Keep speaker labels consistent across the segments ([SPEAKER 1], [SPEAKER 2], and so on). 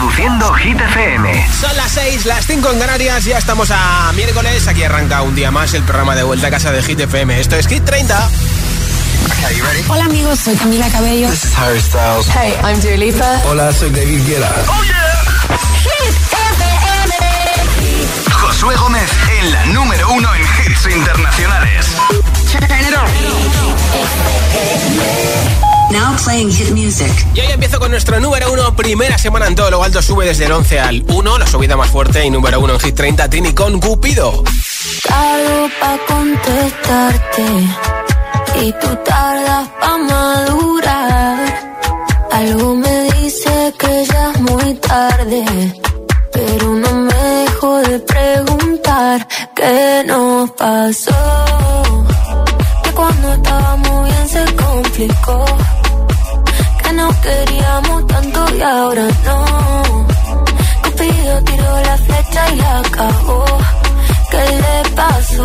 [SPEAKER 1] Reproduciendo Hit FM.
[SPEAKER 2] Son las 6, las 5 en Canarias, ya estamos a miércoles. Aquí arranca un día más el programa de vuelta a casa de Hit FM. Esto es Hit 30.
[SPEAKER 3] Hola amigos, soy Camila Cabello.
[SPEAKER 4] This is Harry Styles.
[SPEAKER 3] Hey, I'm Dua Lipa.
[SPEAKER 5] Hola, soy David Guetta.
[SPEAKER 1] Oh yeah. Hit FM. Josué Gómez en la número uno en hits internacionales.
[SPEAKER 6] Now playing hit music.
[SPEAKER 2] Y hoy empiezo con nuestro número uno, primera semana en todo lo alto, sube desde el 11 al 1, la subida más fuerte y número uno en Hit 30, Tini con Cupido.
[SPEAKER 7] Tardo pa' contestarte y tú tardas pa' madurar. Algo me dice que ya es muy tarde, pero no me dejo de preguntar qué nos pasó. Que cuando estábamos bien se complicó no queríamos tanto y ahora no. Cupido tiró la flecha y acabó. ¿Qué le pasó?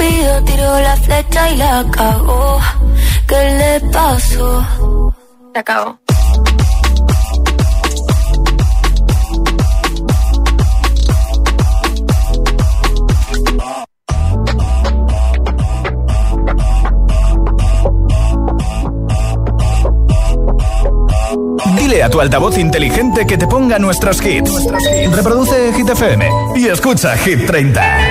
[SPEAKER 7] Cupido tiró la flecha y la cagó. ¿Qué le pasó?
[SPEAKER 3] Se acabó.
[SPEAKER 1] Dile a tu altavoz inteligente que te ponga nuestros hits. Reproduce Hit FM y escucha Hit 30.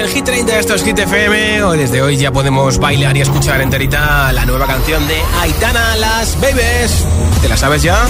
[SPEAKER 2] Esto es Hit FM. Desde hoy ya podemos bailar y escuchar enterita la nueva canción de Aitana, Las Babies. ¿Te la sabes ya?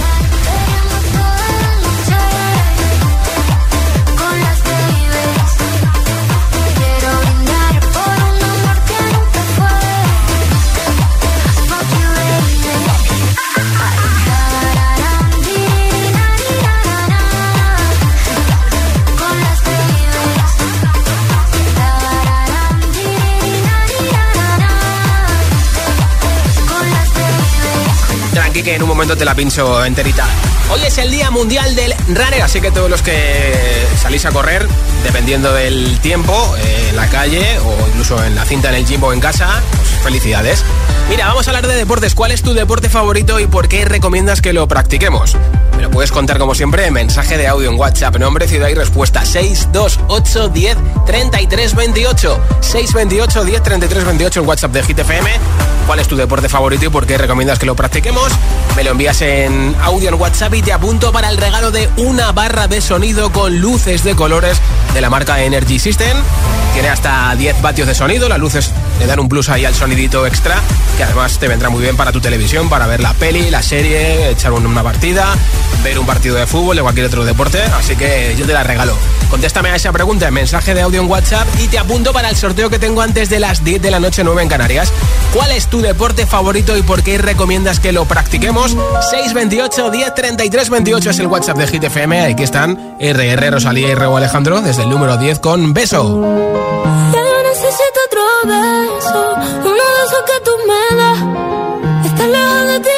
[SPEAKER 2] Que en un momento te la pincho enterita. Hoy es el Día Mundial del Runner, así que todos los que salís a correr, dependiendo del tiempo, en la calle o incluso en la cinta en el gym o en casa, pues felicidades. Mira, vamos a hablar de deportes. ¿Cuál es tu deporte favorito y por qué recomiendas que lo practiquemos? Me lo puedes contar como siempre en mensaje de audio en WhatsApp, nombre, ciudad y respuesta 628 10 33 28 628 10 33 28 en WhatsApp de GTFM. ¿Cuál es tu deporte favorito y por qué recomiendas que lo practiquemos? Me lo envías en audio en WhatsApp y te apunto para el regalo de una barra de sonido con luces de colores de la marca Energy System. Tiene hasta 10 vatios de sonido, las luces le dan un plus ahí al sonidito extra, que además te vendrá muy bien para tu televisión, para ver la peli, la serie, echar una partida, ver un partido de fútbol, de cualquier otro deporte, así que yo te la regalo. Contéstame a esa pregunta en mensaje de audio en WhatsApp y te apunto para el sorteo que tengo antes de las 10 de la noche 9 en Canarias. ¿Cuál es tu deporte favorito y por qué recomiendas que lo practiquemos? 628 10 33 28 es el WhatsApp de Hit FM. Aquí están RR, Rosalía y Rebo Alejandro desde el número 10 con beso.
[SPEAKER 7] Beso, uno de esos que tú me das. Está lejos de ti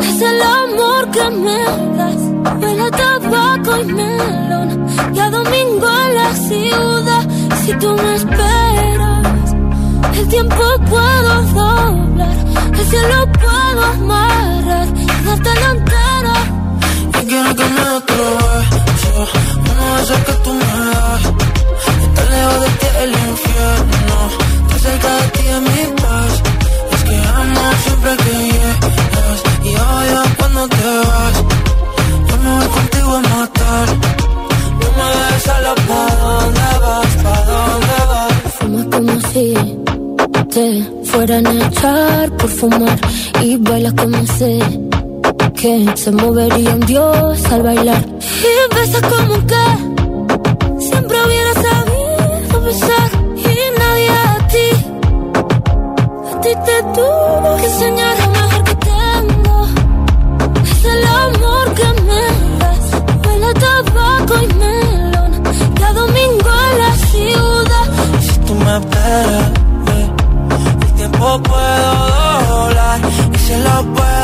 [SPEAKER 7] es el amor que me das. Huele tabaco y melón. Y a domingo en la ciudad. Si tú me esperas, el tiempo puedo doblar. El cielo puedo amarrar y darte la entera.
[SPEAKER 8] Y quiero que me des otro beso de esos que tú me das Estar lejos de ti el infierno Estar cerca de ti es mi paz Es que amo siempre que llegas Y odio cuando te vas Yo me voy contigo a matar No me dejes sola, ¿pa' dónde vas? ¿Pa' dónde vas?
[SPEAKER 7] Fumas como si te fueran a echar por fumar. Y bailas como sé que se movería un dios al bailar. Y besas como que siempre hubiera sabido besar. Que enseñar lo mejor que tengo. Es el amor que me das. Huele tabaco y melón. Cada domingo en la ciudad.
[SPEAKER 8] Si tú me esperas, el tiempo puedo doblar y se lo puedo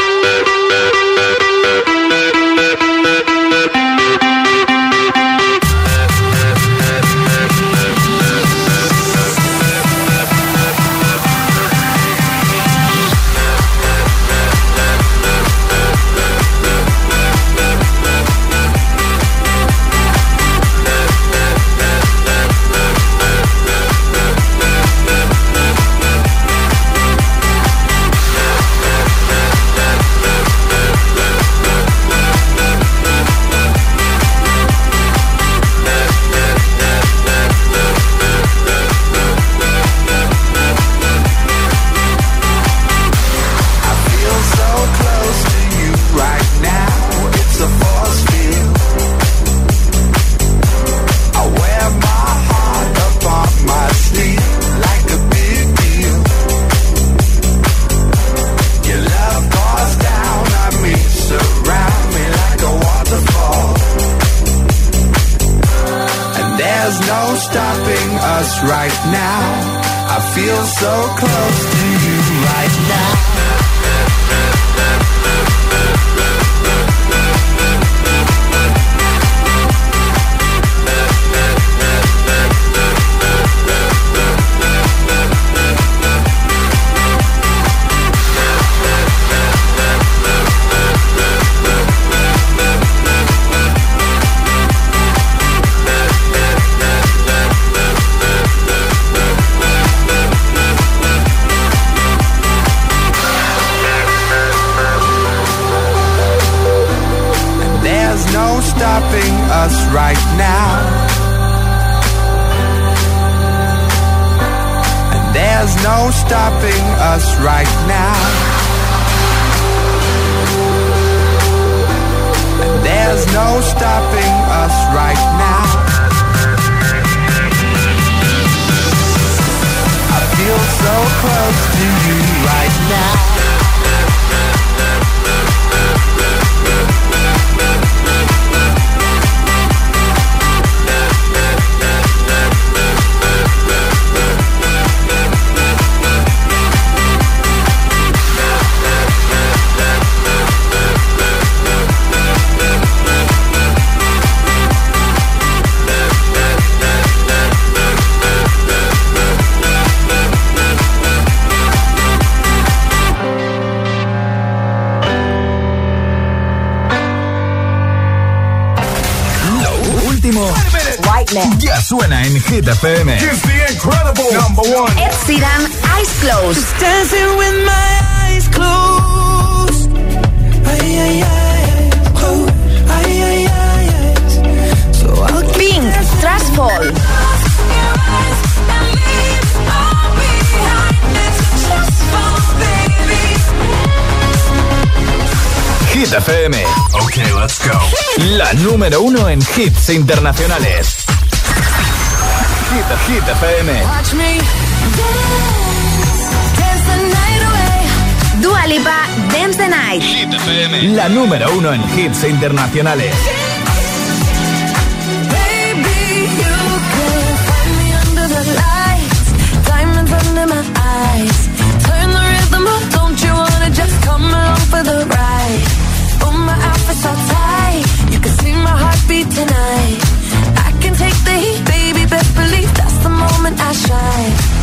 [SPEAKER 9] Thank you.
[SPEAKER 5] Suena en Hit FM.
[SPEAKER 10] It's the incredible number one.
[SPEAKER 11] Ed Sheeran, Eyes Closed.
[SPEAKER 1] Just dancing with my eyes closed. Ay, ay, ay, closed. Ay, ay, ay, So I'll
[SPEAKER 11] Pink, Trash Fall.
[SPEAKER 5] Hit FM.
[SPEAKER 10] Ok, let's go.
[SPEAKER 5] La número uno en hits internacionales. Hit, Hit FM.
[SPEAKER 7] Watch me dance, dance the night away.
[SPEAKER 11] Dua Lipa, Dance the Night.
[SPEAKER 5] Hit FM. La número uno en hits internacionales.
[SPEAKER 7] Baby, you can find me under the lights, diamonds under my eyes. Turn the rhythm up, don't you wanna just come along for the ride? Oh, my outfit's all tight, you can see my heartbeat tonight. I can take the heat, baby,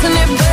[SPEAKER 2] Isn't?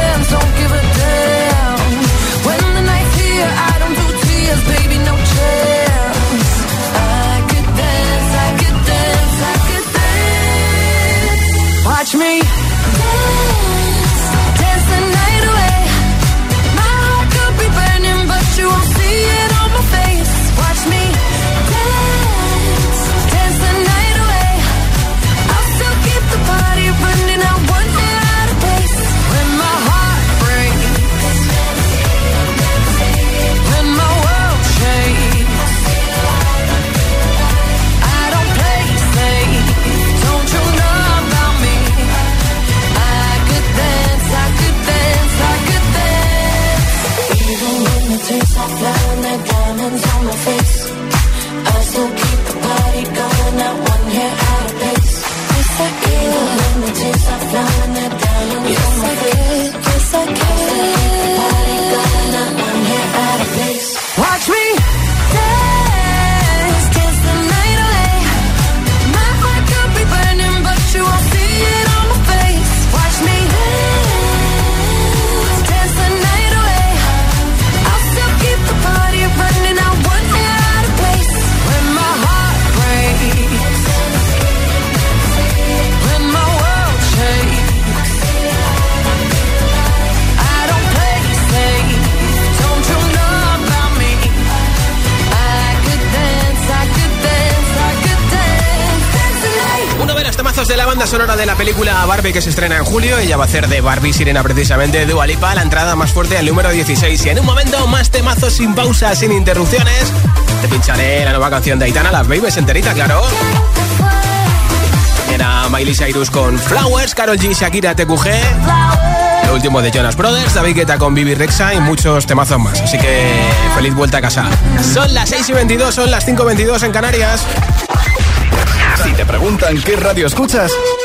[SPEAKER 2] Sonora de la película Barbie que se estrena en julio. Ella va a hacer de Barbie Sirena precisamente Dua Lipa, la entrada más fuerte al número 16. Y en un momento más temazos sin pausa, sin interrupciones. Te pincharé la nueva canción de Aitana, Las Babies enterita, claro. Era Miley Cyrus con Flowers, Carol G, Shakira, TQG. El último de Jonas Brothers, David Guetta con Bibi Rexa y muchos temazos más. Así que feliz vuelta a casa. Son las 6 y 22, son las 5 y 22 en Canarias.
[SPEAKER 5] Si te preguntan qué radio escuchas, ¿ya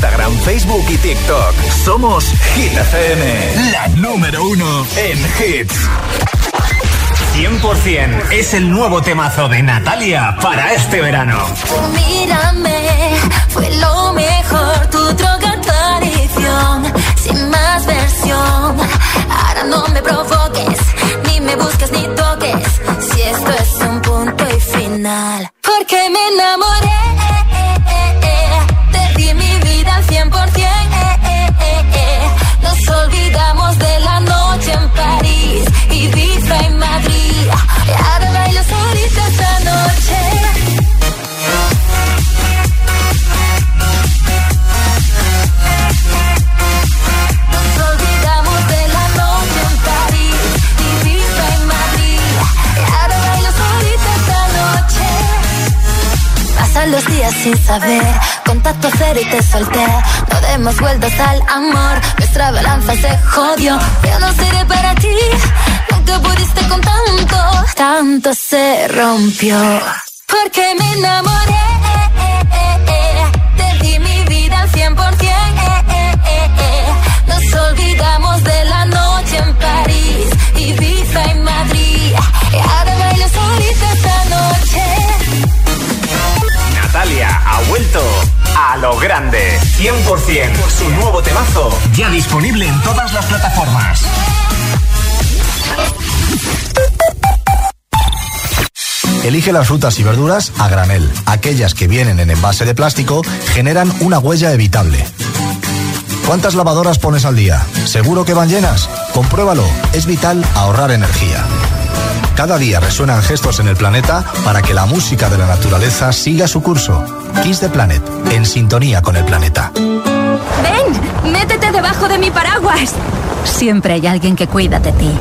[SPEAKER 5] Facebook y TikTok. Somos Hit FM, la número uno en hits.
[SPEAKER 12] 100% es el nuevo temazo de Natalia para este verano.
[SPEAKER 7] Mírame, fue lo mejor, tu droga, tu adicción, sin más versión. Ahora no me provoques, ni me busques ni toques, si esto es un punto y final. Porque me enamoré, sin saber, contacto cero y te solté. No demos vueltas al amor, nuestra balanza se jodió. Yo no seré para ti, nunca pudiste con tanto, tanto se rompió. Porque me enamoré, te di mi vida al 100%. Nos olvidamos de la noche en París, y Madrid. Y ahora
[SPEAKER 12] ha vuelto a lo grande. 100% su nuevo temazo ya disponible en todas las plataformas.
[SPEAKER 13] Elige las frutas y verduras a granel. Aquellas que vienen en envase de plástico generan una huella evitable. ¿Cuántas lavadoras pones al día? ¿Seguro que van llenas? Compruébalo. Es vital ahorrar energía. Cada día resuenan gestos en el planeta para que la música de la naturaleza siga su curso. Kiss the Planet, en sintonía con el planeta.
[SPEAKER 11] Ven, métete debajo de mi paraguas.
[SPEAKER 14] Siempre hay alguien que cuida de ti.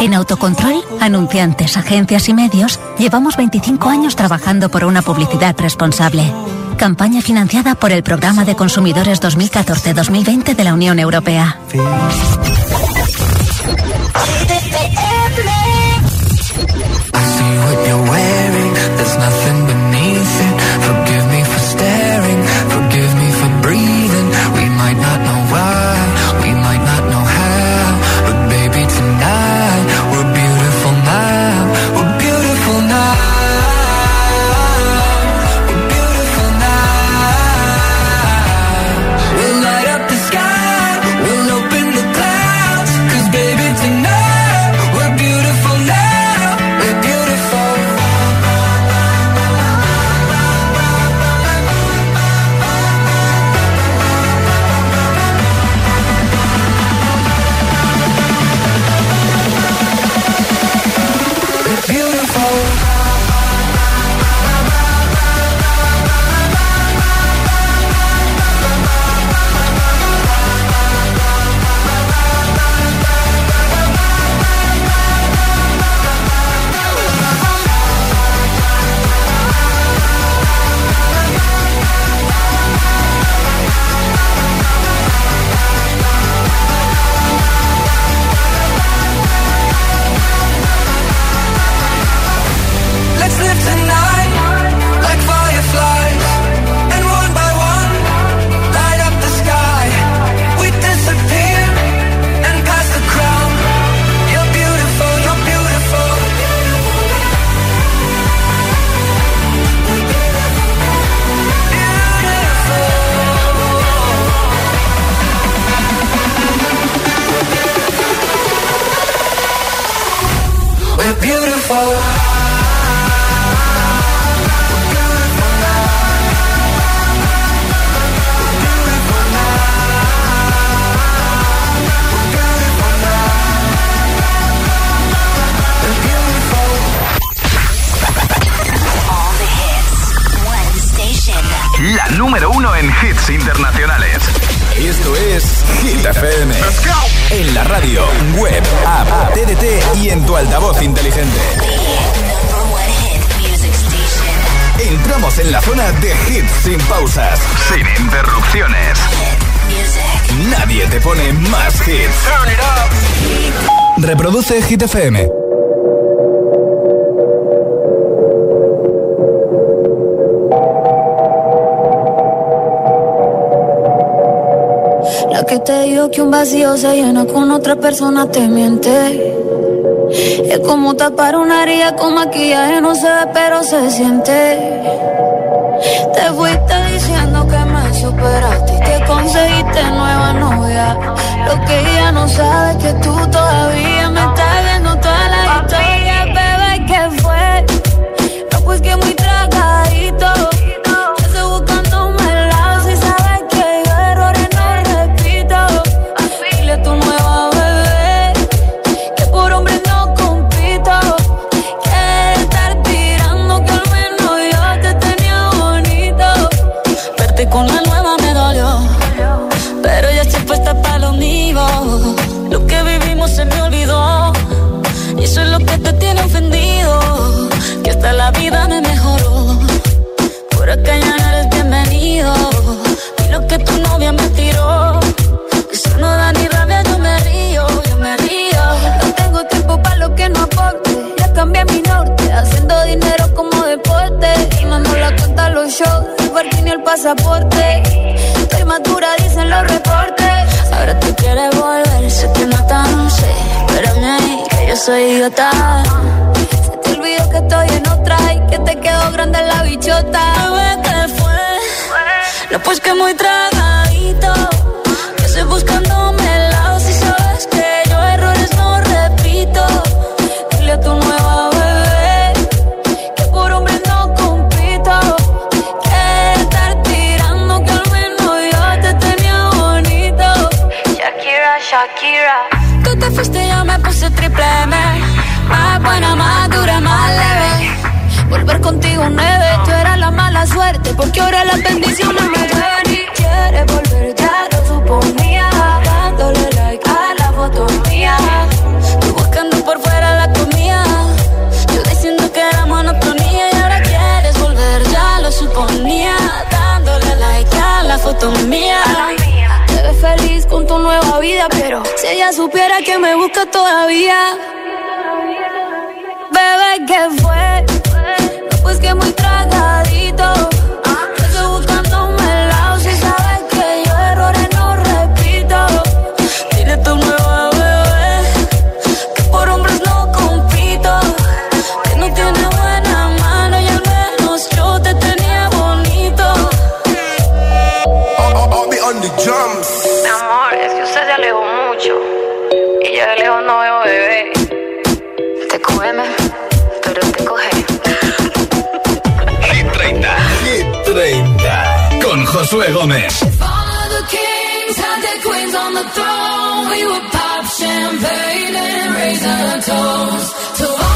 [SPEAKER 14] En Autocontrol, anunciantes, agencias y medios, llevamos 25 años trabajando por una publicidad responsable. Campaña financiada por el Programa de Consumidores 2014-2020 de la Unión Europea.
[SPEAKER 15] I see what you're wearing.
[SPEAKER 5] Hit La
[SPEAKER 7] que te digo que un vacío se llena con otra persona te miente. Es como tapar una herida con maquillaje, no se ve, pero se siente. Te fuiste diciendo que me superaste y que conseguiste nueva novia. Lo que ella no sabe es que tú todavía me que muy qué fue. Pues Me puse muy tragada. gentlemen. If all of the kings had their queens on the throne, we
[SPEAKER 5] would pop
[SPEAKER 16] champagne and raise our toast to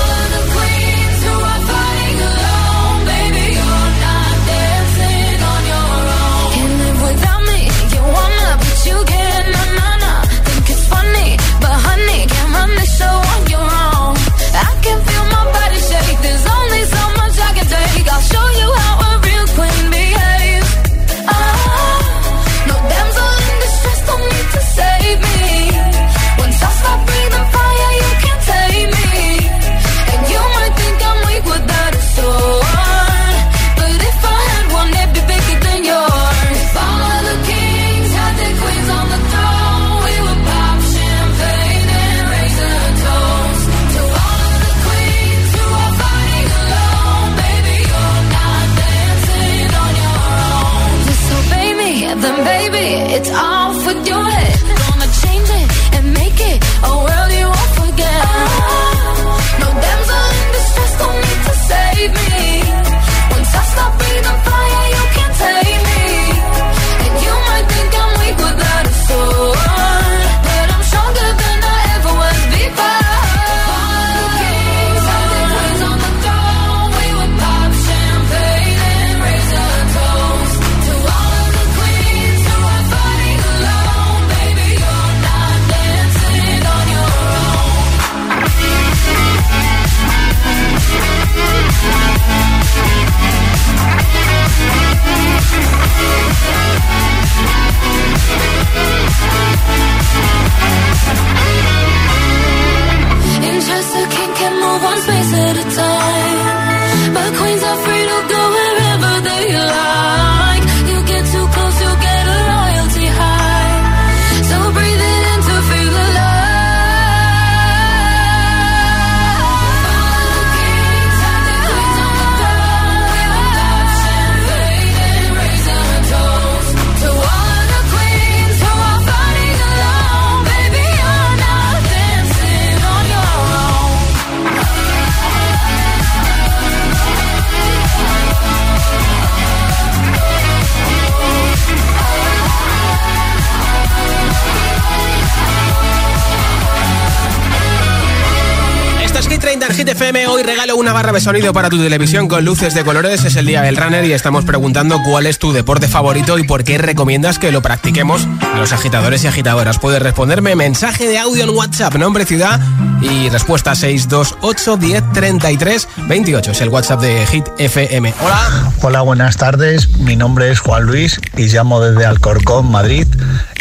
[SPEAKER 2] barra sonido para tu televisión con luces de colores. Es el día del runner y estamos preguntando cuál es tu deporte favorito y por qué recomiendas que lo practiquemos a los agitadores y agitadoras. Puedes responderme mensaje de audio en WhatsApp, nombre, ciudad y respuesta 628 10 28. Es el WhatsApp de Hit FM. Hola.
[SPEAKER 17] Hola, buenas tardes. Mi nombre es Juan Luis y llamo desde Alcorcón, Madrid.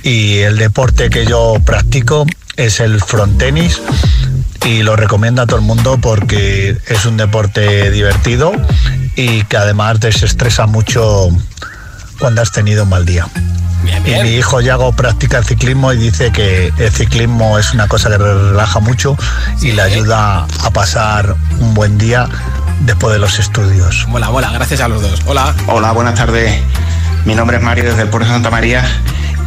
[SPEAKER 17] Y el deporte que yo practico es el frontenis y lo recomiendo a todo el mundo porque es un deporte divertido y que además desestresa mucho cuando has tenido un mal día. Y mi hijo Yago practica el ciclismo y dice que el ciclismo es una cosa que relaja mucho y le ayuda a pasar un buen día después de los estudios.
[SPEAKER 2] Hola, hola, gracias a los dos. Hola.
[SPEAKER 18] Hola, buenas tardes. Mi nombre es Mario desde el Puerto de Santa María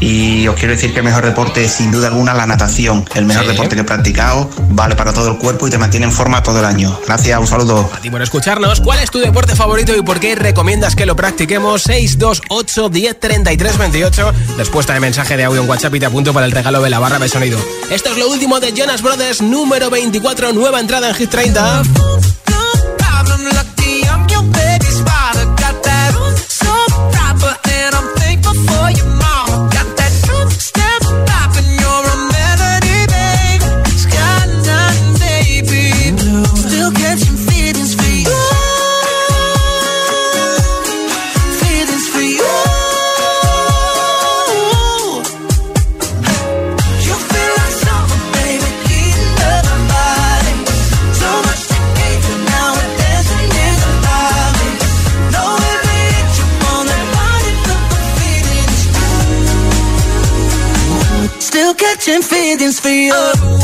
[SPEAKER 18] y os quiero decir que el mejor deporte es sin duda alguna la natación. El mejor deporte que he practicado, vale para todo el cuerpo y te mantiene en forma todo el año. Gracias, un saludo.
[SPEAKER 2] A ti por escucharnos. ¿Cuál es tu deporte favorito y por qué recomiendas que lo practiquemos? 628 10 33 28. Respuesta de mensaje de audio en WhatsApp y te apunto para el regalo de la barra de sonido. Esto es lo último de Jonas Brothers, número 24, nueva entrada en Hit 30.
[SPEAKER 15] Catching feelings for you.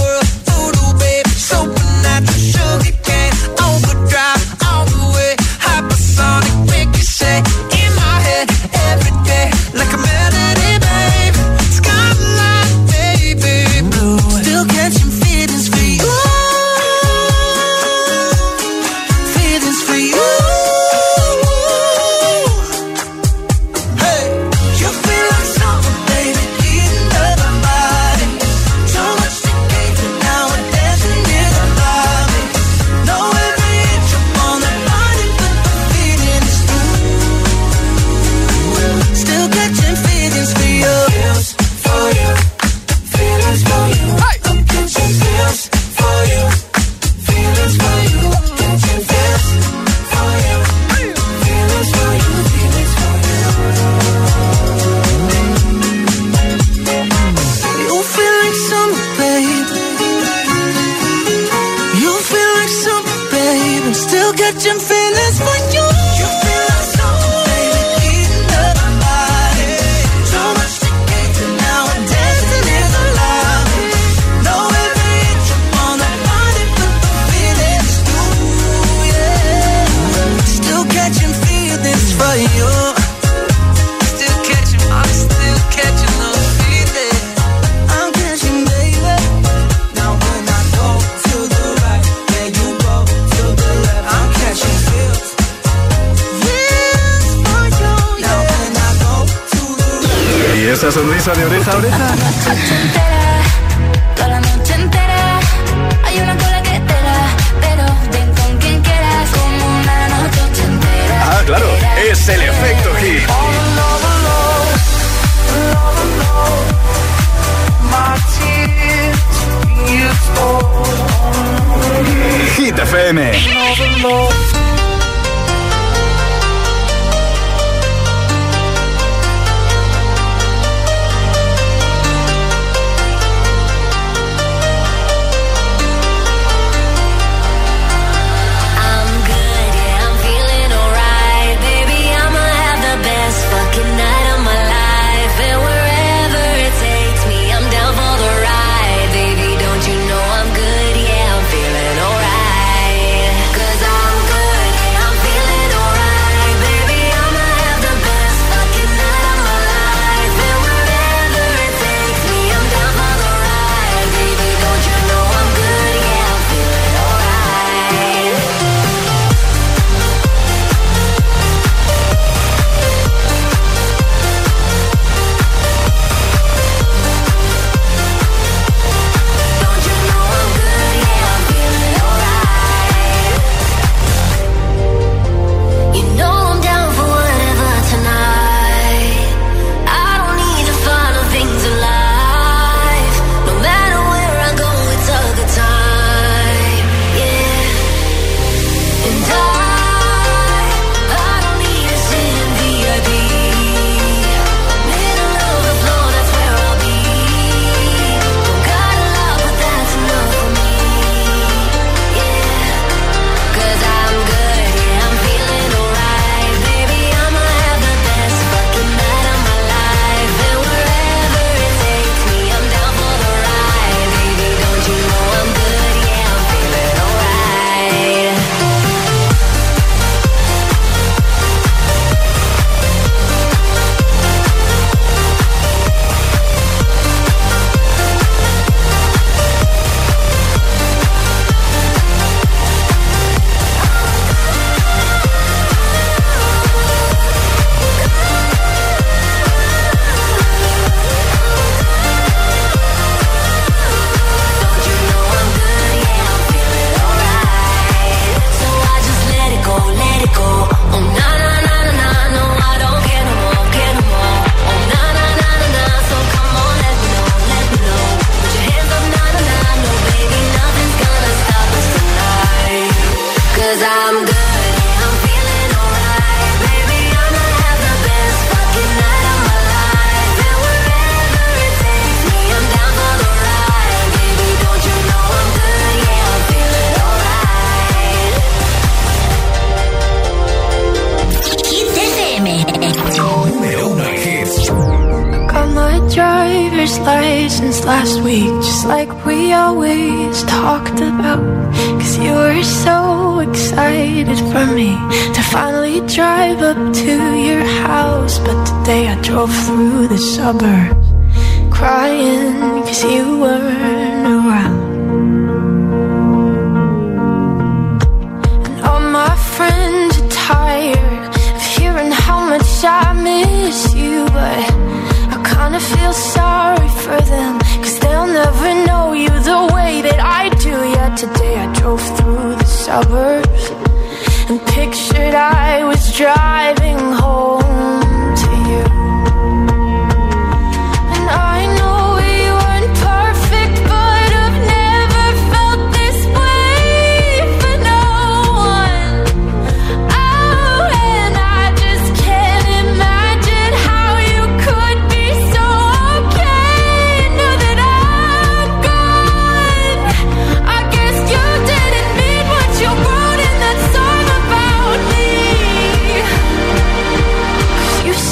[SPEAKER 19] the suburbs.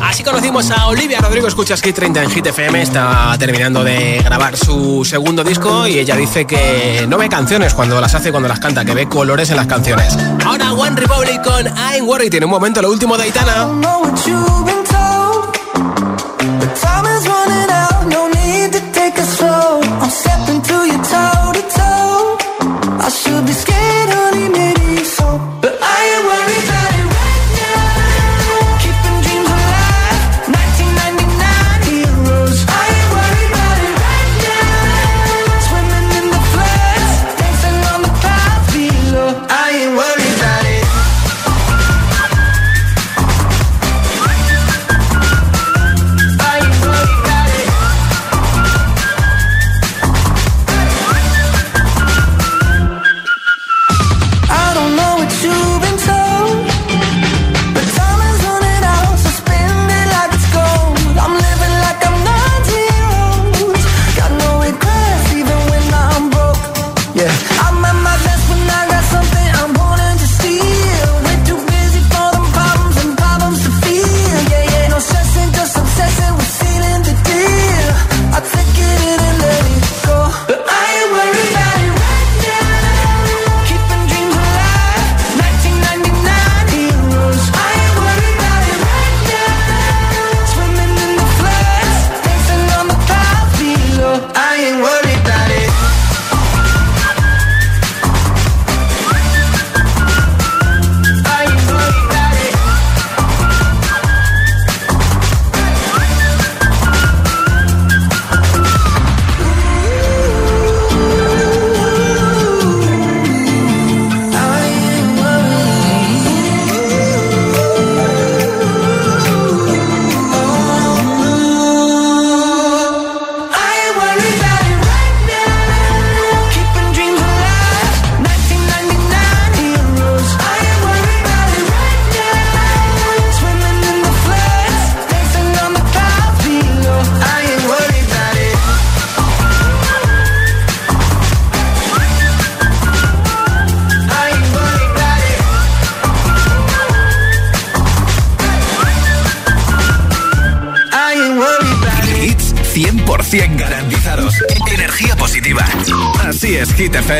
[SPEAKER 1] Así conocimos a Olivia Rodrigo, escuchas Hit 30 en Hit FM, está terminando de grabar su segundo disco y ella dice que no ve canciones cuando las hace, cuando las canta, que ve colores en las canciones. Ahora One Republic con I'm Worried, tiene un momento lo último de Aitana.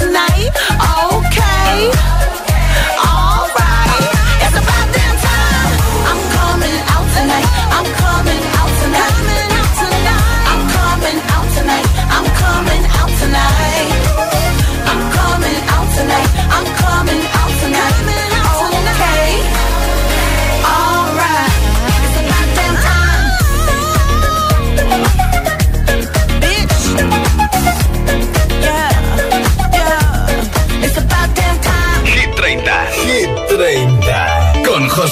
[SPEAKER 15] Tonight.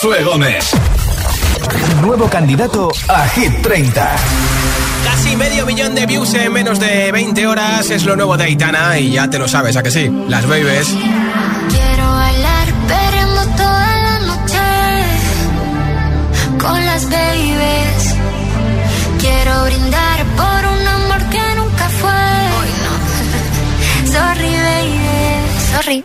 [SPEAKER 5] Josué Gómez. Nuevo candidato a Hit 30.
[SPEAKER 2] Casi medio millón de views en menos de 20 horas es lo nuevo de Aitana y ya te lo sabes, ¿a que sí? Las babies.
[SPEAKER 7] Quiero bailar perreando toda la noche con las babies. Quiero brindar por un amor que nunca fue. Sorry, baby, sorry.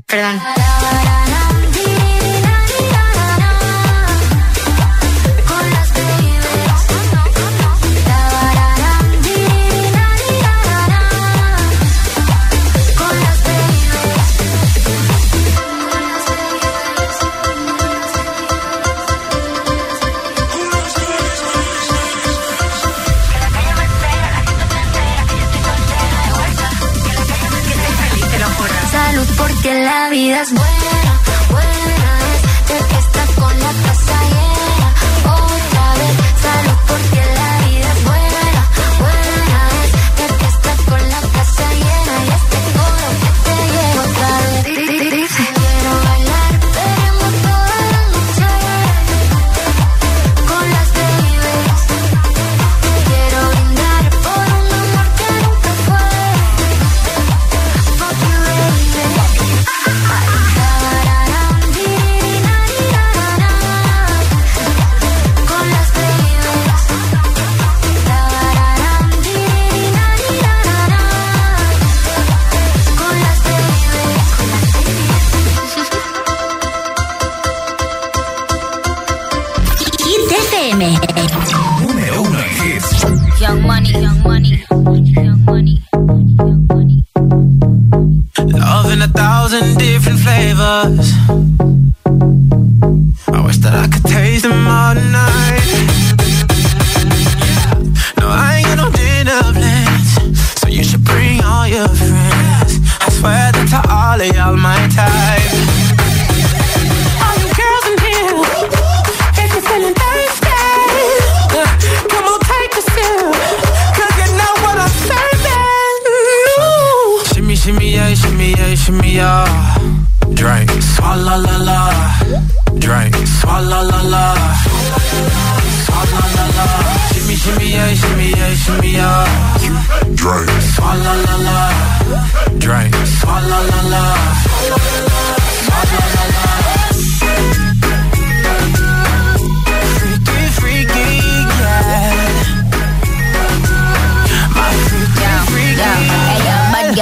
[SPEAKER 7] perdón.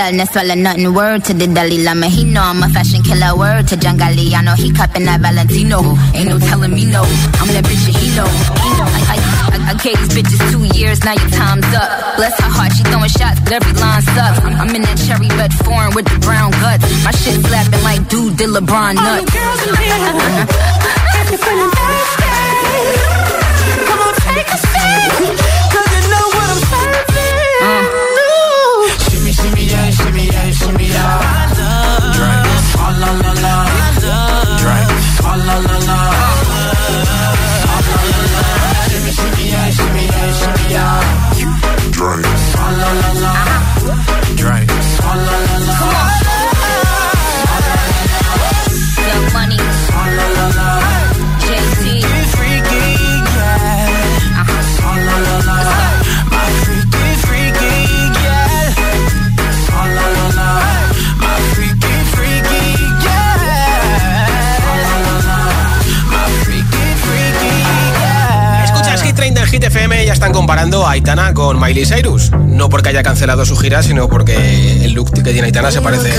[SPEAKER 20] girl, no swallow nothing. Word to the Dalai Lama, he know I'm a fashion killer. Word to Jangali. John know he cupping that Valentino. Ain't no telling me no, I'm that bitch that he know. I, I, I, I gave these bitches two years, now your time's up. Bless her heart, she throwing shots, but every line sucks. I'm, in that cherry red foreign with the brown guts. My shit slapping like dude did LeBron nuts.
[SPEAKER 1] All the girls in here, if you're come on, take a
[SPEAKER 21] seat. comparando a Aitana con Miley Cyrus. No porque haya cancelado su gira, sino porque el look que tiene Aitana se parece.